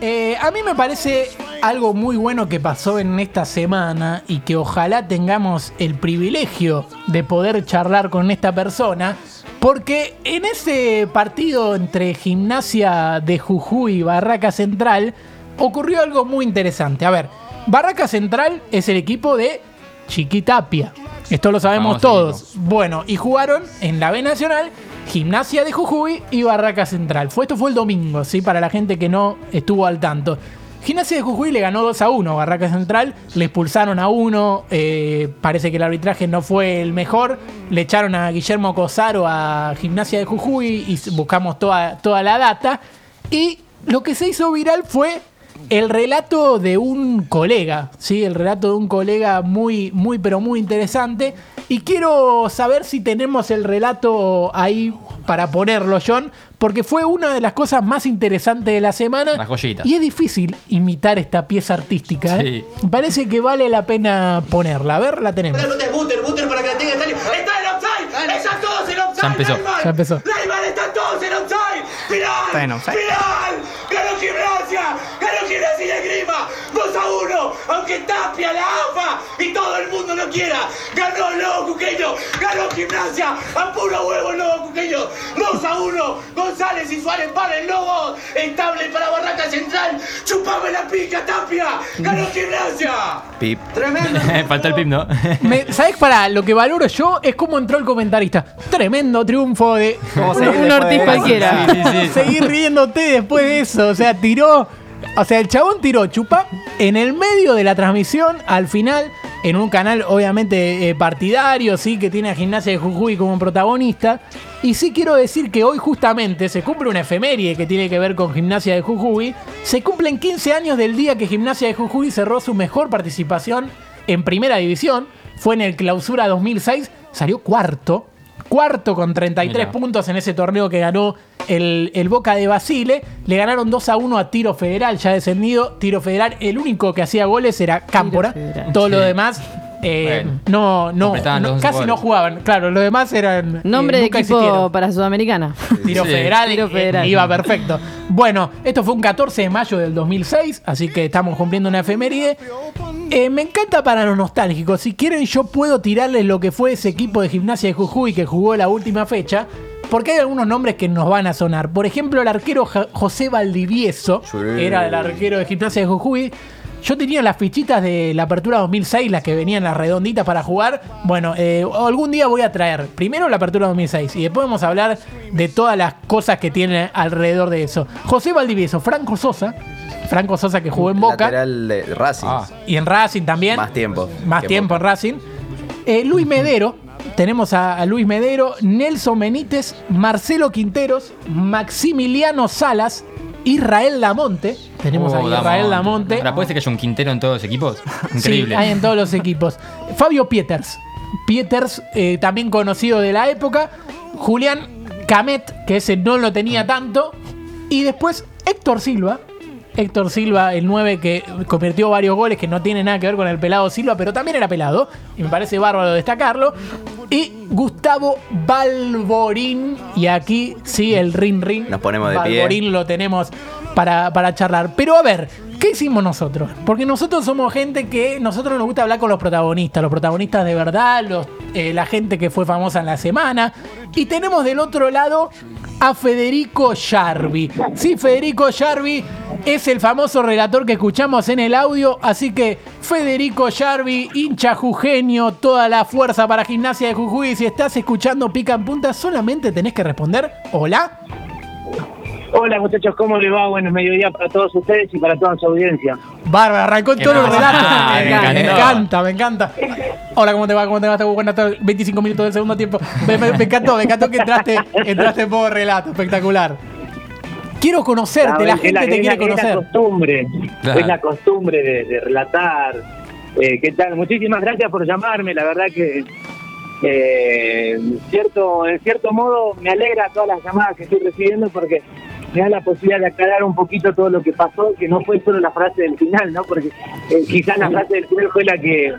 eh, a mí me parece algo muy bueno que pasó en esta semana y que ojalá tengamos el privilegio de poder charlar con esta persona. Porque en ese partido entre Gimnasia de Jujuy y Barraca Central ocurrió algo muy interesante. A ver, Barraca Central es el equipo de Chiquitapia. Esto lo sabemos todos. Bueno, y jugaron en la B Nacional Gimnasia de Jujuy y Barraca Central. Fue, esto fue el domingo, ¿sí? Para la gente que no estuvo al tanto. Gimnasia de Jujuy le ganó 2 a 1 a Barraca Central, le expulsaron a uno, eh, parece que el arbitraje no fue el mejor, le echaron a Guillermo Cosaro a Gimnasia de Jujuy y buscamos toda, toda la data. Y lo que se hizo viral fue el relato de un colega, ¿sí? El relato de un colega muy, muy, pero muy interesante. Y quiero saber si tenemos el relato ahí para ponerlo, John, porque fue una de las cosas más interesantes de la semana. Una joyita. Y es difícil imitar esta pieza artística, ¿eh? Sí. Parece que vale la pena ponerla. A ver, la tenemos. No te butter, butter para que la tenga Stanley. ¡Está en offside! ¡Están todos en offside! Ya empezó. Ya empezó. ¡Neymar, están todos en offside! ¡Final! Está. ¡Final! A 1! Aunque Tapia, la AFA y todo el mundo no quiera. ¡Ganó el Lobo Cuqueño! ¡Ganó Gimnasia! ¡A puro huevo el Lobo Cuqueño! ¡2 a 1! González y Suárez para el Lobo. Estable para Barraca Central. ¡Chupame la pica, Tapia! ¡Ganó Gimnasia! Pip. ¡Tremendo! Faltó el pip, ¿no? Me- ¿Sabes para lo que valoro yo? Es cómo entró el comentarista. Tremendo triunfo de ¿Cómo un, un Ortiz de cualquiera. Sí, sí, sí. Seguir riéndote después de eso. O sea, tiró. O sea, el chabón tiró chupa en el medio de la transmisión, al final, en un canal obviamente eh, partidario, sí, que tiene a Gimnasia de Jujuy como protagonista. Y sí quiero decir que hoy justamente se cumple una efeméride que tiene que ver con Gimnasia de Jujuy. Se cumplen 15 años del día que Gimnasia de Jujuy cerró su mejor participación en primera división. Fue en el clausura 2006, salió cuarto. Cuarto con 33 Mirá. puntos en ese torneo que ganó el, el Boca de Basile. Le ganaron 2 a 1 a Tiro Federal, ya descendido. Tiro Federal, el único que hacía goles era Cámpora. Todo lo demás, eh, Bueno. no, no, casi goles. no jugaban. Claro, los demás eran. Nombre eh, de nunca equipo existieron. para Sudamericana. Tiro Sí. Federal, Tiro eh, Federal. iba perfecto. Bueno, esto fue un 14 de mayo del 2006, así que estamos cumpliendo una efeméride. Eh, me encanta para los nostálgicos. Si quieren, yo puedo tirarles lo que fue ese equipo de gimnasia de Jujuy que jugó la última fecha. Porque hay algunos nombres que nos van a sonar. Por ejemplo, el arquero Ja- José Valdivieso Sí. era el arquero de gimnasia de Jujuy. Yo tenía las fichitas de la apertura 2006, las que venían las redonditas para jugar. Bueno, eh, algún día voy a traer primero la apertura 2006 y después vamos a hablar de todas las cosas que tiene alrededor de eso. José Valdivieso, Franco Sosa, Franco Sosa que jugó en Boca Lateral de Racing. Ah. y en Racing también. Más tiempo. Más tiempo en. Racing. Eh, Luis Medero. Tenemos a, a Luis Medero, Nelson Benítez, Marcelo Quinteros, Maximiliano Salas, Israel Damonte. Tenemos a Oh, Israel Damonte. Ahora, ¿puede ser que haya un Quintero en todos los equipos? Sí, Increíble. hay en todos los equipos. Fabio Pieters. Pieters, eh, también conocido de la época. Julián Camet, que ese no lo tenía tanto. Y después Héctor Silva. Héctor Silva, el 9 que convirtió varios goles que no tiene nada que ver con el pelado Silva, pero también era pelado. Y me parece bárbaro destacarlo. Y Gustavo Balborín. Y aquí sí, el rin rin. Nos ponemos de pie. Balborín lo tenemos para, para charlar. Pero a ver, ¿qué hicimos nosotros? Porque nosotros somos gente que nosotros nos gusta hablar con los protagonistas, los protagonistas de verdad, los, eh, la gente que fue famosa en la semana. Y tenemos del otro lado a Federico Yarvi. Sí, Federico Yarvi es el famoso relator que escuchamos en el audio. Así que Federico Yarvi, hincha jujeño, toda la fuerza para gimnasia de Jujuy. Si estás escuchando Pica en Punta, solamente tenés que responder hola. Hola muchachos, ¿cómo les va? Buenos mediodía para todos ustedes y para toda su audiencia. Bárbara, arrancó en Qué todos los pasa? relatos. Ah, me, me encanta, me encanta, me encanta. Hola, ¿cómo te va? ¿Cómo te va? ¿Estás buena tarde? 25 minutos del segundo tiempo. Me, me- me encantó, me encantó que entraste, entraste en modo relato, espectacular. Quiero conocerte, la Es gente te es quiere es la conocer. costumbre, Claro. es la costumbre de, de relatar. Eh, ¿Qué tal? Muchísimas gracias por llamarme, la verdad que eh, en cierto, en cierto modo me alegra todas las llamadas que estoy recibiendo porque me da la posibilidad de aclarar un poquito todo lo que pasó, que no fue solo la frase del final, ¿no? Porque eh, quizás la frase del final fue la que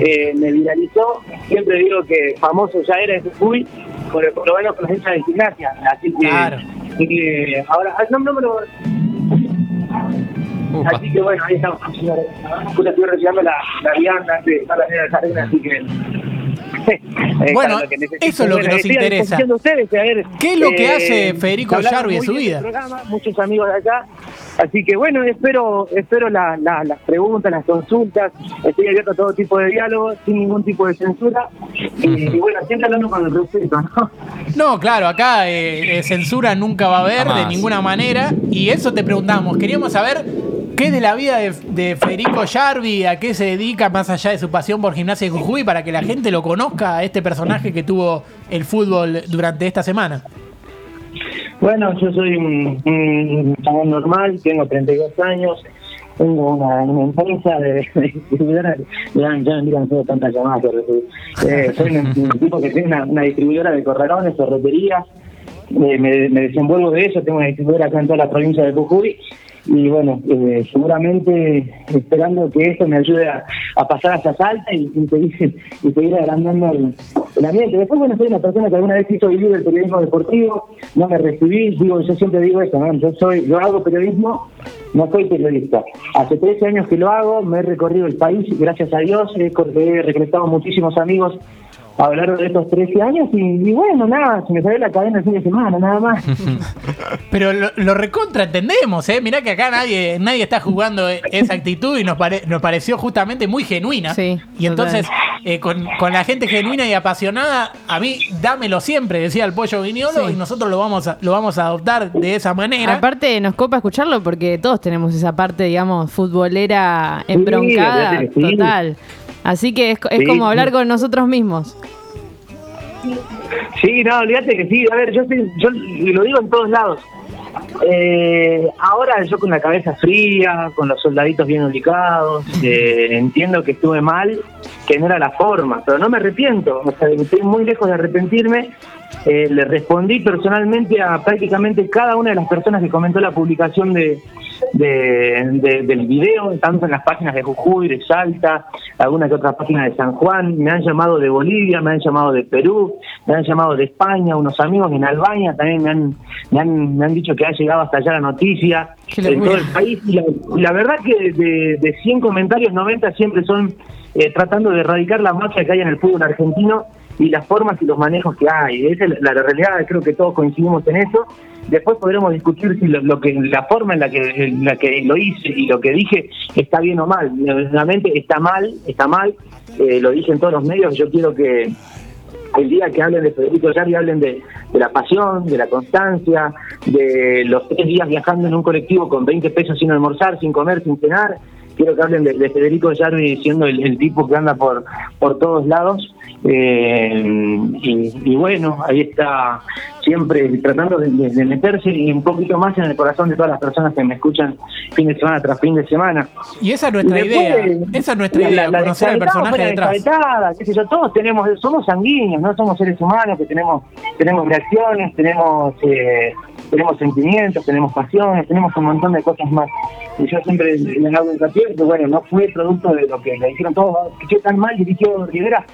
eh, me viralizó. Siempre digo que famoso ya era ese fui, por, por lo menos con los hinchas de gimnasia. Así que, Claro. que ahora, ah, no, no me lo- Upa. Así que bueno, ahí estamos. Justo estoy recibiendo la, la vianda de estar la nena Jardín, así que. eh, Bueno, eso es lo que nos interesa. disposición de ustedes, a ver, ¿Qué es lo que eh, hace Federico Yarvi muy su vida? programa, muchos amigos de acá. Así que bueno, espero espero la- la- las preguntas, las consultas. Estoy abierto a todo tipo de diálogo, sin ningún tipo de censura. Y, y bueno, siempre hablando con el respeto, ¿no? No, claro, acá eh, eh, censura nunca va a haber de ninguna manera. Y eso te preguntamos. Queríamos saber qué de la vida de, de Federico Yarvi, a qué se dedica más allá de su pasión por gimnasia de Jujuy, para que la gente lo conozca, este personaje que tuvo el fútbol durante esta semana. Bueno, yo soy un, un normal, tengo 32 años, tengo una, empresa de, distribuidora, ya, ya me han sido tantas llamadas, pero, eh, soy un, un tipo que tiene una, una distribuidora de corralones, ferreterías, eh, me, me desenvuelvo de eso, tengo una distribuidora acá en toda la provincia de Jujuy, y bueno, eh, seguramente esperando que esto me ayude a, a pasar Salta y, y seguir, y seguir agrandando el, el ambiente. Después, bueno, soy una persona que alguna vez quiso vivir el periodismo deportivo, no me recibí, digo, yo siempre digo eso, ¿no? yo soy, yo hago periodismo, no soy periodista. Hace 13 años que lo hago, me he recorrido el país, gracias a Dios, he, he muchísimos amigos a lo largo de estos 13 años y, y bueno, nada, se me salió la cadena el fin de semana, nada más. Pero lo, lo recontra entendemos, ¿eh? Mirá que acá nadie, nadie está jugando esa actitud y nos, pare- nos pareció justamente muy genuina. Sí, y entonces, eh, con, con la gente genuina y apasionada, a mí dámelo siempre, decía el pollo viñolo, Sí. y nosotros lo vamos, a, lo vamos a adoptar de esa manera. Aparte, nos copa escucharlo porque todos tenemos esa parte, digamos, futbolera embroncada. sí. Total. Así que es, es Sí. como hablar con nosotros mismos. Sí, no, olvídate que sí. A ver, yo, yo lo digo en todos lados. Eh, ahora yo con la cabeza fría, con los soldaditos bien ubicados, eh, entiendo que estuve mal, que no era la forma, pero no me arrepiento. O sea, estoy muy lejos de arrepentirme. Eh, le respondí personalmente a prácticamente cada una de las personas que comentó la publicación de, de- de- del video, tanto en las páginas de Jujuy, de Salta, alguna que otra página de San Juan, me han llamado de Bolivia, me han llamado de Perú, me han llamado de España, unos amigos en Albania también me han, me han, me han dicho que ha llegado hasta allá la noticia. En todo el país. Y la, la verdad que de, de 100 comentarios, 90 siempre son eh, tratando de erradicar la mafia que hay en el fútbol argentino y las formas y los manejos que hay. Esa es la, realidad, creo que todos coincidimos en eso. Después podremos discutir si lo, que la forma en la que la que lo hice y lo que dije está bien o mal. Realmente está mal, está mal. Eh, lo dije en todos los medios. Yo quiero que el día que hablen de Federico Yarri hablen de, de la pasión, de la constancia, de los tres días viajando en un colectivo con 20 pesos sin almorzar, sin comer, sin cenar. Quiero que hablen de, de Federico Yarvi siendo el, el tipo que anda por, por todos lados. Eh, y, y bueno, ahí está siempre tratando de, meterse y un poquito más en el corazón de todas las personas que me escuchan fin de semana tras fin de semana. Y esa es nuestra después, idea. Esa es nuestra la- idea, la conocer al personaje la detrás. qué sé yo, todos tenemos, somos sanguíneos, no somos seres humanos que tenemos, tenemos reacciones, tenemos, eh, tenemos sentimientos, tenemos pasiones, tenemos un montón de cosas más. Y yo siempre les hago hincapié que bueno, no fue producto de lo que le dijeron todos, que tan mal dirigió Rivera.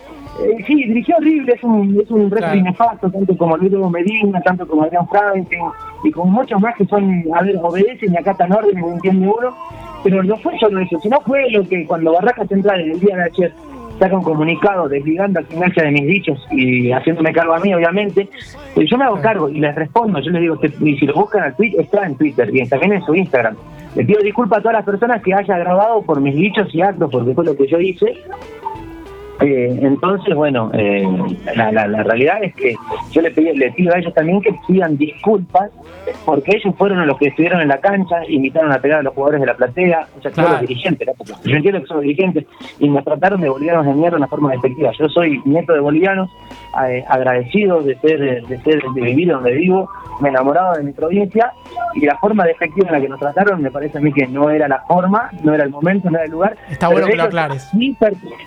Eh, sí, dirigió horrible, es un, es un Claro. nefasto, tanto como Luis Medina, tanto como Adrián Franklin, y con muchos más que son, a ver, obedecen y acatan órdenes, no entiende uno, pero no fue solo eso, sino fue lo que cuando Barraca Central en el día de ayer saca un comunicado desligando a gimnasia de mis dichos y haciéndome cargo a mí, obviamente, eh, yo me hago cargo y les respondo, yo les digo, y si lo buscan al tweet, está en Twitter y también en su Instagram. Le pido disculpas a todas las personas que haya grabado por mis dichos y actos, porque fue lo que yo hice, eh, entonces, bueno, eh, la, la- la realidad es que yo le, pedí, le pido a ellos también que pidan disculpas, porque ellos fueron los que estuvieron en la cancha, invitaron a pegar a los jugadores de la platea, o sea, todos Claro. los dirigentes, ¿no? Porque yo entiendo que son los dirigentes, y me trataron de bolivianos de mierda de una forma despectiva. Yo soy nieto de bolivianos, eh, agradecido de ser, de ser, de vivir donde vivo, me enamorado de mi provincia, y la forma despectiva en la que nos trataron me parece a mí que no era la forma, no era el momento, no era el lugar. Está bueno que lo aclares. sí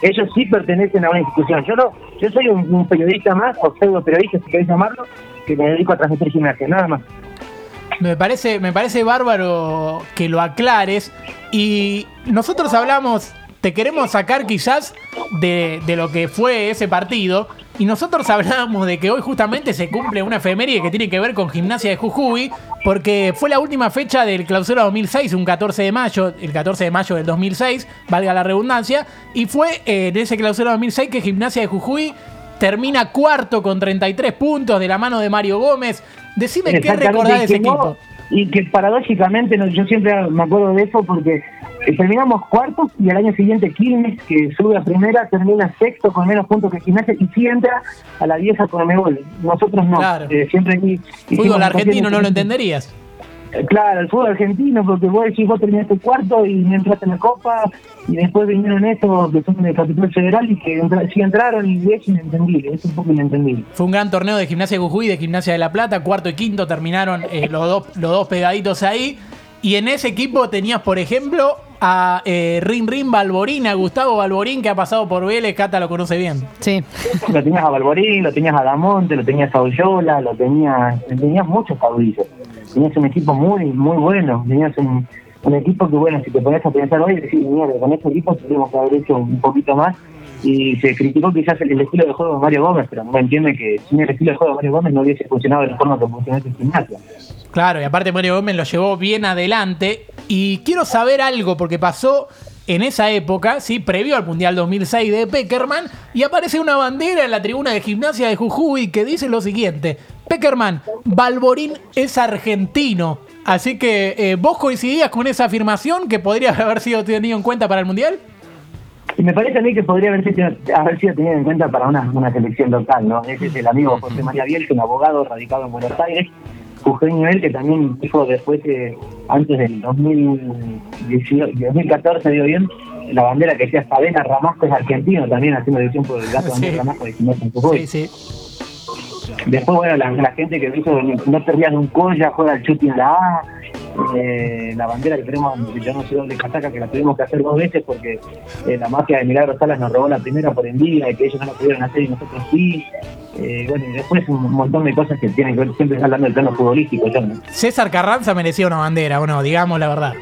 ellos sí pertenecen a una institución. Yo no, yo soy un, periodista más, o pseudo periodista, si querés llamarlo, que me dedico a transmitir gimnasia, nada más. Me parece, me parece bárbaro que lo aclares. Y nosotros hablamos, te queremos sacar quizás de, de lo que fue ese partido. Y nosotros hablábamos de que hoy justamente se cumple una efeméride que tiene que ver con Gimnasia de Jujuy, porque fue la última fecha del clausura 2006, un 14 de mayo, el 14 de mayo del 2006, valga la redundancia, y fue eh, en ese clausura 2006 que Gimnasia de Jujuy termina cuarto con 33 puntos de la mano de Mario Gómez. Decime qué recordás de ese no- equipo. y que paradójicamente, no, yo siempre me acuerdo de eso porque terminamos cuartos y al año siguiente Quilmes, que sube a primera, termina sexto con menos puntos que Gimnasia y sí entra a la vieja con Mebol. Nosotros no. Claro. Eh, siempre hicimos Fútbol argentino no lo entenderías. Eh, Claro, el fútbol argentino, porque vos decís, vos terminaste cuarto y no entraste en la Copa, y después vinieron estos que son de Capital Federal y que entra- sí entraron y es inentendible, es un poco inentendible. Fue un gran torneo de Gimnasia de Jujuy y de Gimnasia de La Plata. Cuarto y quinto terminaron eh, los, dos, los dos pegaditos ahí. Y en ese equipo tenías, por ejemplo, a eh, Rin Rin Balborín, a Gustavo Balborín, que ha pasado por Vélez. Cata lo conoce bien. Sí. Lo tenías a Balborín, lo tenías a Damonte, lo tenías a Oyola, lo tenías, tenías muchos caudillos. Tenías un equipo muy, muy bueno. Tenías un, un equipo que, bueno, si te pones a pensar hoy, decís, mierda, con este equipo tuvimos que haber hecho un poquito más. Y se criticó quizás el, estilo de juego de Mario Gómez, pero no entiende que sin el estilo de juego de Mario Gómez no hubiese funcionado de la forma que funcionó este gimnasio. Claro, y aparte Mario Gómez lo llevó bien adelante. Y quiero saber algo, porque pasó en esa época, ¿sí? previo al Mundial 2006 de Peckerman, y aparece una bandera en la tribuna de gimnasia de Jujuy que dice lo siguiente: Peckerman, Balborín es argentino. Así que, eh, ¿vos coincidías con esa afirmación que podría haber sido tenido en cuenta para el Mundial? Y me parece a mí que podría haber sido, haber sido tenido en cuenta para una, una selección local, ¿no? Ese es el amigo José María Biel, que es un abogado radicado en Buenos Aires, jujeño él, que también dijo después, eh, antes del 2018, 2014, digo bien, la bandera que decía Sabena Ramasco es argentino, también haciendo división por el gato Sí. de Ramasco de. Sí, sí. Después, bueno, la, la gente que dijo no te rías de un colla, juega el chuti en la A. Eh, la bandera que tenemos, yo no sé dónde casaca, que la tuvimos que hacer dos veces porque eh, la mafia de Milagro Salas nos robó la primera por envidia y que ellos no la pudieron hacer y nosotros sí. Eh, bueno, y después un montón de cosas que tienen que ver, siempre hablando del plano futbolístico. Yo, ¿no? César Carranza merecía una bandera, ¿o no? Digamos la verdad.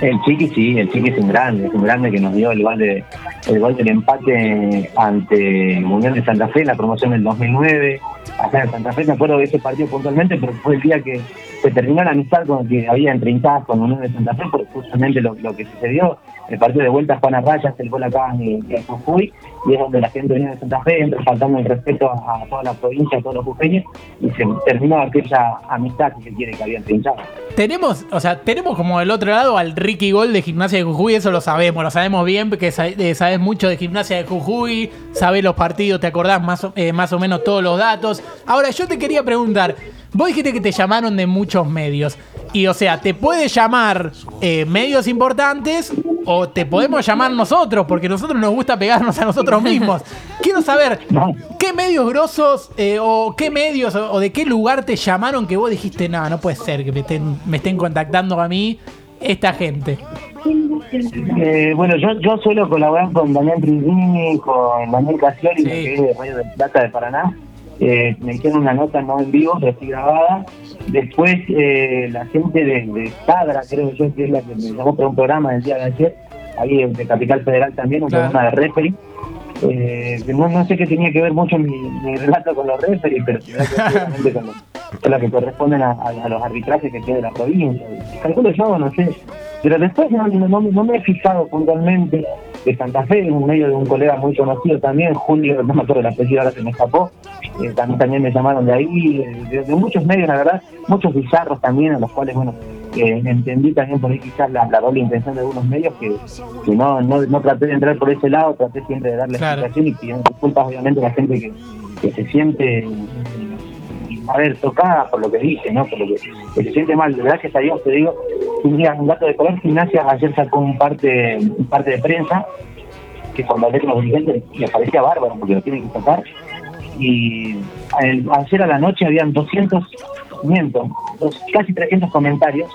El Chiqui sí, el Chiqui es un grande, es un grande que nos dio el gol, de, el gol del empate ante Unión de Santa Fe en la promoción del 2009. Acá en Santa Fe, me acuerdo de ese partido puntualmente, pero fue el día que se terminó la amistad con que había entre hinchadas con Unión de Santa Fe, por justamente lo, lo que sucedió. El partido de vuelta Juana Rayas, el gol acá en, en Jujuy, y es donde la gente Unión de Santa Fe entra faltando el respeto a, toda la provincia, a todos los jujeños, y se terminó aquella amistad que se quiere que había entre hinchadas. Tenemos, o sea, tenemos como del otro lado al Ricky Gol de Gimnasia de Jujuy, eso lo sabemos, lo sabemos bien, porque eh, sabes mucho de Gimnasia de Jujuy, sabes los partidos, te acordás más eh, más o menos todos los datos. Ahora, yo te quería preguntar, vos dijiste que te llamaron de muchos medios, y o sea, te puede llamar eh, medios importantes o te podemos llamar nosotros, porque nosotros nos gusta pegarnos a nosotros mismos. Quiero saber. ¿qué medios grosos eh, o qué medios o, o de qué lugar te llamaron que vos dijiste, no, no puede ser que me estén, me estén contactando a mí esta gente? Eh, bueno, yo, yo suelo colaborar con Daniel Trigini, con Daniel Casioli, Sí. que es de Radio del Plata de Paraná. Eh, me hicieron una nota no en vivo, pero sí grabada. Después, eh, la gente de, de Sadra, creo yo, que es la que me llamó para un programa del día de ayer, ahí de Capital Federal también, un Claro. programa de referee. Eh, no, no sé qué tenía que ver mucho mi, mi relato con los referees, pero sí, obviamente con, los- con lo que corresponden a, a- a los arbitrajes que tiene la provincia. Calculo yo, no sé. Pero después no, no, no- no me he fijado puntualmente de Santa Fe, en un medio de un colega muy conocido también, Julio, no me acuerdo el apellido, ahora se me escapó. Eh, también, también me llamaron de ahí, de, de muchos medios, la verdad, muchos bizarros también, a los cuales, bueno, eh, entendí también por ahí quizás la, la doble intención de algunos medios que, que no, no, no traté de entrar por ese lado, traté siempre de darle Claro. explicación y pidiendo disculpas obviamente a la gente que, que se siente a ver, tocada por lo que dice, ¿no? Por lo que, que se siente mal. Gracias a Dios, te digo, un día un dato de color gimnasia ayer sacó un parte, un parte de prensa que cuando hablé con los dirigentes me parecía bárbaro porque lo tienen que sacar. Y el- ayer a la noche habían 200, miento, dos- casi 300 comentarios.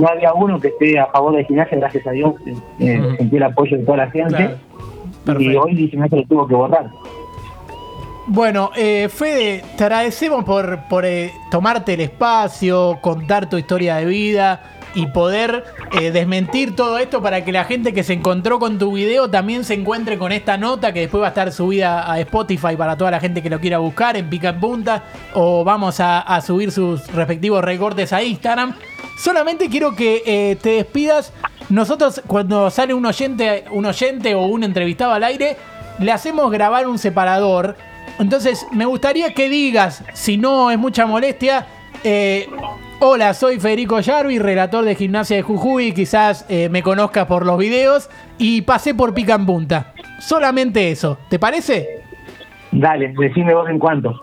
No había uno que esté a favor de gimnasia, gracias a Dios, eh, Ujú. sentí el apoyo de toda la gente. Claro. Y hoy gimnasia lo tuvo que borrar. Bueno, eh, Fede, te agradecemos por, eh, tomarte el espacio, contar tu historia de vida y poder eh, desmentir todo esto para que la gente que se encontró con tu video también se encuentre con esta nota que después va a estar subida a Spotify para toda la gente que lo quiera buscar en pica en punta o vamos a, subir sus respectivos recortes a Instagram. Solamente quiero que te despidas. Nosotros cuando sale un oyente, un oyente o un entrevistado al aire, le hacemos grabar un separador. Entonces me gustaría que digas, si no es mucha molestia, eh, hola, soy Federico Yarvi, relator de Gimnasia de Jujuy, quizás eh, me conozcas por los videos y pasé por pica en punta. Solamente eso, ¿te parece? Dale, decime vos en cuánto.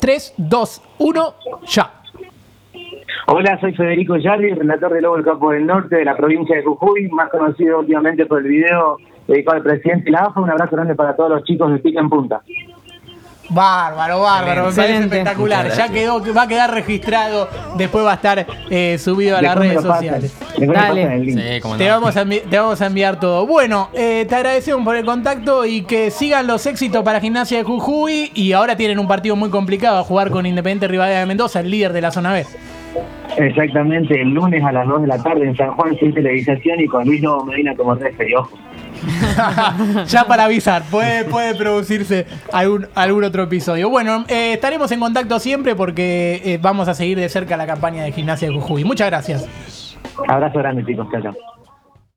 3, 2, 1, ya. Hola, soy Federico Yardi, relator de Lobo del Campo del Norte de la provincia de Jujuy, más conocido últimamente por el video dedicado al presidente de la AFA. Un abrazo grande para todos los chicos de Pica en Punta. Bárbaro, bárbaro, me parece espectacular. Ya quedó, va a quedar registrado, después va a estar eh, subido a las redes sociales. Dale. Sí, como Te vamos, a te vamos a enviar todo. Bueno, eh, te agradecemos por el contacto y que sigan los éxitos para Gimnasia de Jujuy. Y ahora tienen un partido muy complicado a jugar con Independiente Rivadavia de Mendoza, el líder de la zona B. Exactamente, el lunes a las 2 de la tarde en San Juan, sin televisación y con Luis Lobo Medina como referee. Ojo. ya para avisar, puede, puede producirse algún, algún otro episodio. Bueno, eh, estaremos en contacto siempre porque eh, vamos a seguir de cerca la campaña de Gimnasia de Jujuy. Muchas gracias. Abrazo grande, chicos. Chao, chao.